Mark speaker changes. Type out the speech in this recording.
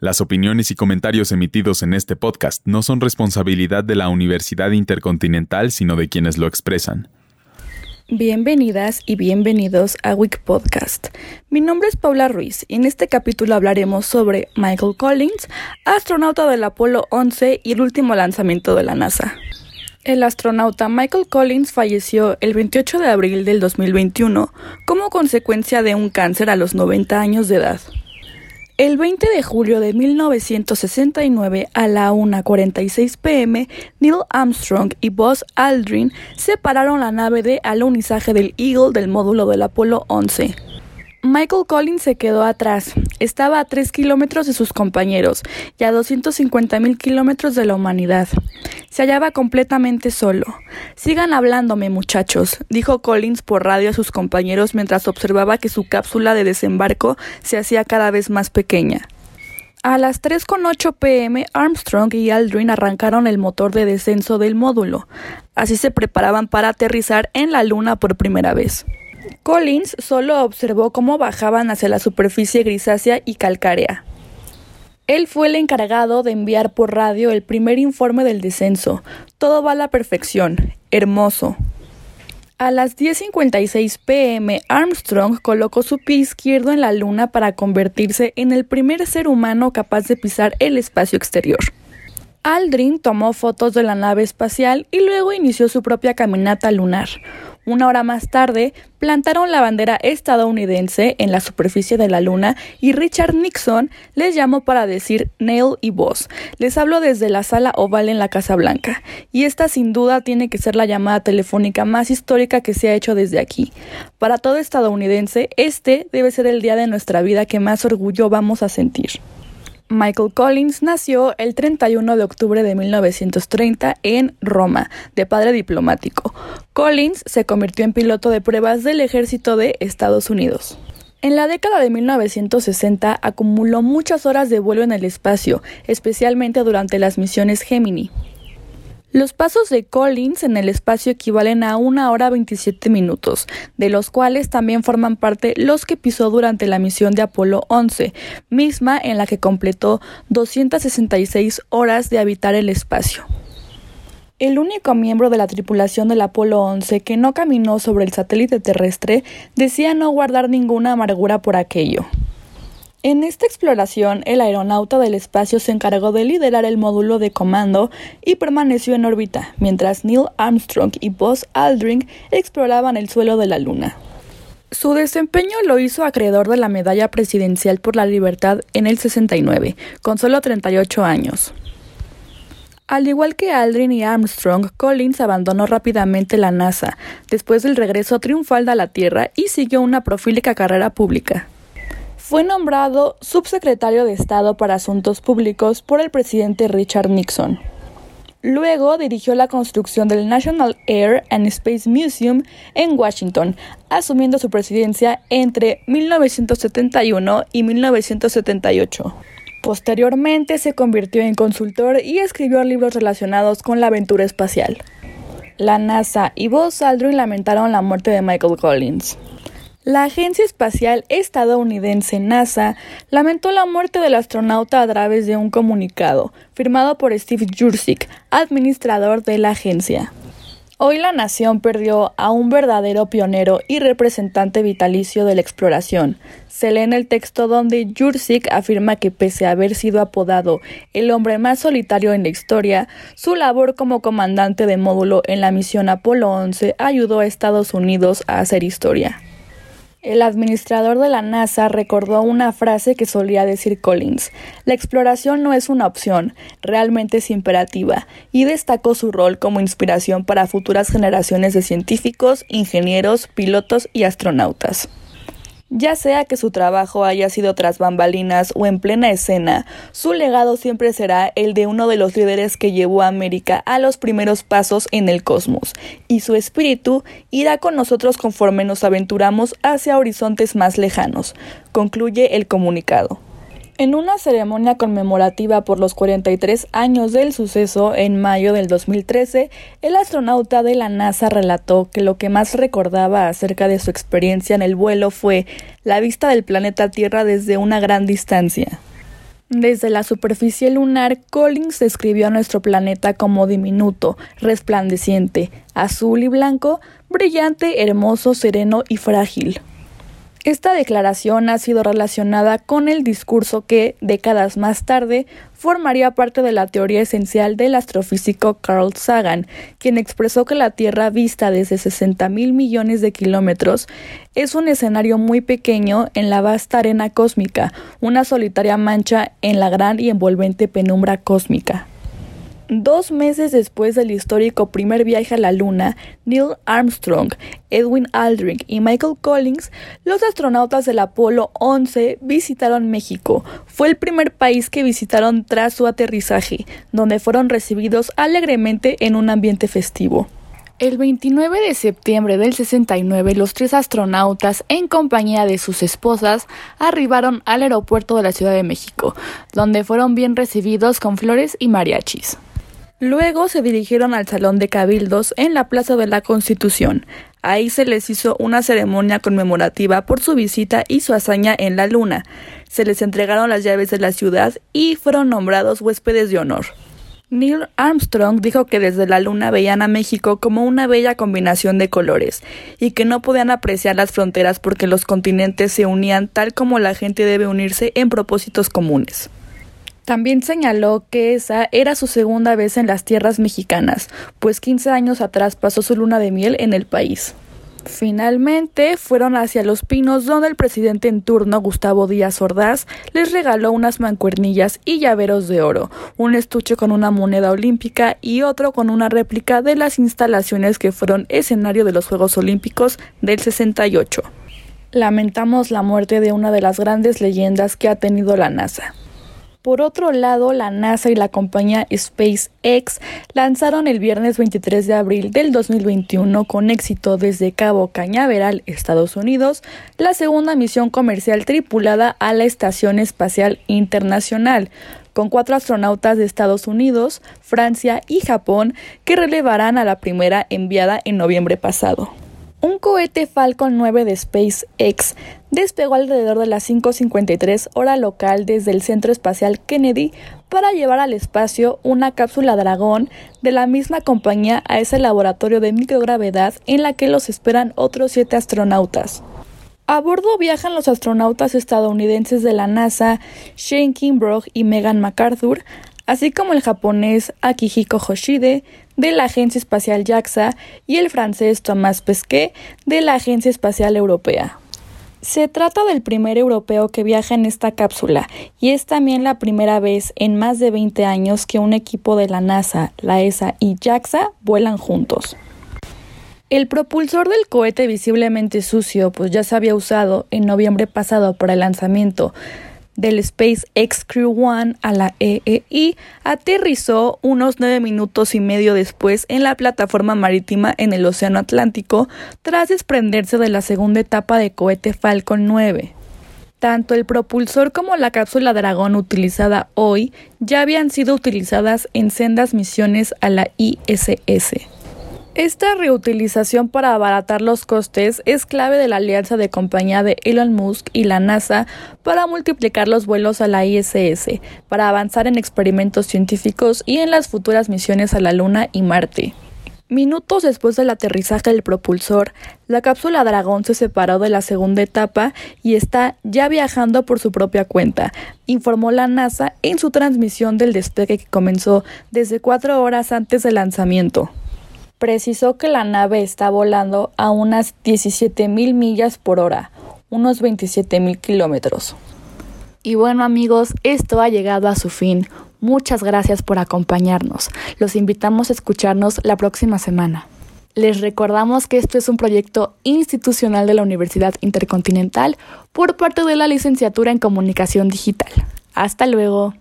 Speaker 1: Las opiniones y comentarios emitidos en este podcast no son responsabilidad de la Universidad Intercontinental, sino de quienes lo expresan.
Speaker 2: Bienvenidas y bienvenidos a Week Podcast. Mi nombre es Paula Ruiz y en este capítulo hablaremos sobre Michael Collins, astronauta del Apolo 11 y el último lanzamiento de la NASA. El astronauta Michael Collins falleció el 28 de abril del 2021 como consecuencia de un cáncer a los 90 años de edad. El 20 de julio de 1969 a la 1.46 pm, Neil Armstrong y Buzz Aldrin separaron la nave de alunizaje del Eagle del módulo del Apolo 11. Michael Collins se quedó atrás. Estaba a 3 kilómetros de sus compañeros y a 250 mil kilómetros de la humanidad. Se hallaba completamente solo. Sigan hablándome, muchachos, dijo Collins por radio a sus compañeros mientras observaba que su cápsula de desembarco se hacía cada vez más pequeña. A las 3.8 pm, Armstrong y Aldrin arrancaron el motor de descenso del módulo. Así se preparaban para aterrizar en la Luna por primera vez. Collins solo observó cómo bajaban hacia la superficie grisácea y calcárea. Él fue el encargado de enviar por radio el primer informe del descenso. Todo va a la perfección. Hermoso. A las 10.56 pm, Armstrong colocó su pie izquierdo en la Luna para convertirse en el primer ser humano capaz de pisar el espacio exterior. Aldrin tomó fotos de la nave espacial y luego inició su propia caminata lunar. Una hora más tarde, plantaron la bandera estadounidense en la superficie de la Luna y Richard Nixon les llamó para decir Neil y Buzz. Les hablo desde la sala oval en la Casa Blanca, y esta sin duda tiene que ser la llamada telefónica más histórica que se ha hecho desde aquí. Para todo estadounidense, este debe ser el día de nuestra vida que más orgullo vamos a sentir. Michael Collins nació el 31 de octubre de 1930 en Roma, de padre diplomático. Collins se convirtió en piloto de pruebas del ejército de Estados Unidos. En la década de 1960 acumuló muchas horas de vuelo en el espacio, especialmente durante las misiones Gemini. Los pasos de Collins en el espacio equivalen a una hora 27 minutos, de los cuales también forman parte los que pisó durante la misión de Apolo 11, misma en la que completó 266 horas de habitar el espacio. El único miembro de la tripulación del Apolo 11 que no caminó sobre el satélite terrestre decía no guardar ninguna amargura por aquello. En esta exploración, el aeronauta del espacio se encargó de liderar el módulo de comando y permaneció en órbita, mientras Neil Armstrong y Buzz Aldrin exploraban el suelo de la Luna. Su desempeño lo hizo acreedor de la Medalla Presidencial por la Libertad en el 69, con solo 38 años. Al igual que Aldrin y Armstrong, Collins abandonó rápidamente la NASA después del regreso triunfal a la Tierra y siguió una profílica carrera pública. Fue nombrado subsecretario de Estado para Asuntos Públicos por el presidente Richard Nixon. Luego dirigió la construcción del National Air and Space Museum en Washington, asumiendo su presidencia entre 1971 y 1978. Posteriormente se convirtió en consultor y escribió libros relacionados con la aventura espacial. La NASA y Buzz Aldrin lamentaron la muerte de Michael Collins. La Agencia Espacial Estadounidense NASA lamentó la muerte del astronauta a través de un comunicado firmado por Steve Jurczyk, administrador de la agencia. Hoy la nación perdió a un verdadero pionero y representante vitalicio de la exploración. Se lee en el texto donde Jurczyk afirma que pese a haber sido apodado el hombre más solitario en la historia, su labor como comandante de módulo en la misión Apolo 11 ayudó a Estados Unidos a hacer historia. El administrador de la NASA recordó una frase que solía decir Collins, la exploración no es una opción, realmente es imperativa, y destacó su rol como inspiración para futuras generaciones de científicos, ingenieros, pilotos y astronautas. Ya sea que su trabajo haya sido tras bambalinas o en plena escena, su legado siempre será el de uno de los líderes que llevó a América a los primeros pasos en el cosmos, y su espíritu irá con nosotros conforme nos aventuramos hacia horizontes más lejanos, concluye el comunicado. En una ceremonia conmemorativa por los 43 años del suceso en mayo del 2013, el astronauta de la NASA relató que lo que más recordaba acerca de su experiencia en el vuelo fue la vista del planeta Tierra desde una gran distancia. Desde la superficie lunar, Collins describió a nuestro planeta como diminuto, resplandeciente, azul y blanco, brillante, hermoso, sereno y frágil. Esta declaración ha sido relacionada con el discurso que, décadas más tarde, formaría parte de la teoría esencial del astrofísico Carl Sagan, quien expresó que la Tierra vista desde 60 mil millones de kilómetros es un escenario muy pequeño en la vasta arena cósmica, una solitaria mancha en la gran y envolvente penumbra cósmica. Dos meses después del histórico primer viaje a la Luna, Neil Armstrong, Edwin Aldrin y Michael Collins, los astronautas del Apolo 11 visitaron México. Fue el primer país que visitaron tras su aterrizaje, donde fueron recibidos alegremente en un ambiente festivo. El 29 de septiembre del 69, los tres astronautas, en compañía de sus esposas, arribaron al aeropuerto de la Ciudad de México, donde fueron bien recibidos con flores y mariachis. Luego se dirigieron al Salón de Cabildos en la Plaza de la Constitución. Ahí se les hizo una ceremonia conmemorativa por su visita y su hazaña en la Luna. Se les entregaron las llaves de la ciudad y fueron nombrados huéspedes de honor. Neil Armstrong dijo que desde la Luna veían a México como una bella combinación de colores y que no podían apreciar las fronteras porque los continentes se unían tal como la gente debe unirse en propósitos comunes. También señaló que esa era su segunda vez en las tierras mexicanas, pues 15 años atrás pasó su luna de miel en el país. Finalmente fueron hacia Los Pinos, donde el presidente en turno, Gustavo Díaz Ordaz, les regaló unas mancuernillas y llaveros de oro, un estuche con una moneda olímpica y otro con una réplica de las instalaciones que fueron escenario de los Juegos Olímpicos del 68. Lamentamos la muerte de una de las grandes leyendas que ha tenido la NASA. Por otro lado, la NASA y la compañía SpaceX lanzaron el viernes 23 de abril del 2021 con éxito desde Cabo Cañaveral, Estados Unidos, la segunda misión comercial tripulada a la Estación Espacial Internacional, con cuatro astronautas de Estados Unidos, Francia y Japón que relevarán a la primera enviada en noviembre pasado. Un cohete Falcon 9 de SpaceX despegó alrededor de las 5.53 hora local desde el Centro Espacial Kennedy para llevar al espacio una cápsula Dragón de la misma compañía a ese laboratorio de microgravedad en la que los esperan otros siete astronautas. A bordo viajan los astronautas estadounidenses de la NASA, Shane Kimbrough y Megan MacArthur, así como el japonés Akihiko Hoshide de la Agencia Espacial JAXA y el francés Thomas Pesquet de la Agencia Espacial Europea. Se trata del primer europeo que viaja en esta cápsula y es también la primera vez en más de 20 años que un equipo de la NASA, la ESA y JAXA vuelan juntos. El propulsor del cohete visiblemente sucio, pues ya se había usado en noviembre pasado para el lanzamiento del SpaceX Crew One a la EEI aterrizó unos nueve minutos y medio después en la plataforma marítima en el Océano Atlántico tras desprenderse de la segunda etapa de cohete Falcon 9. Tanto el propulsor como la cápsula Dragón utilizada hoy ya habían sido utilizadas en sendas misiones a la ISS. Esta reutilización para abaratar los costes es clave de la alianza de compañía de Elon Musk y la NASA para multiplicar los vuelos a la ISS, para avanzar en experimentos científicos y en las futuras misiones a la Luna y Marte. Minutos después del aterrizaje del propulsor, la cápsula Dragón se separó de la segunda etapa y está ya viajando por su propia cuenta, informó la NASA en su transmisión del despegue que comenzó desde cuatro horas antes del lanzamiento precisó que la nave está volando a unas 17.000 millas por hora, unos 27.000 kilómetros. Y bueno amigos, esto ha llegado a su fin. Muchas gracias por acompañarnos. Los invitamos a escucharnos la próxima semana. Les recordamos que esto es un proyecto institucional de la Universidad Intercontinental por parte de la licenciatura en Comunicación Digital. Hasta luego.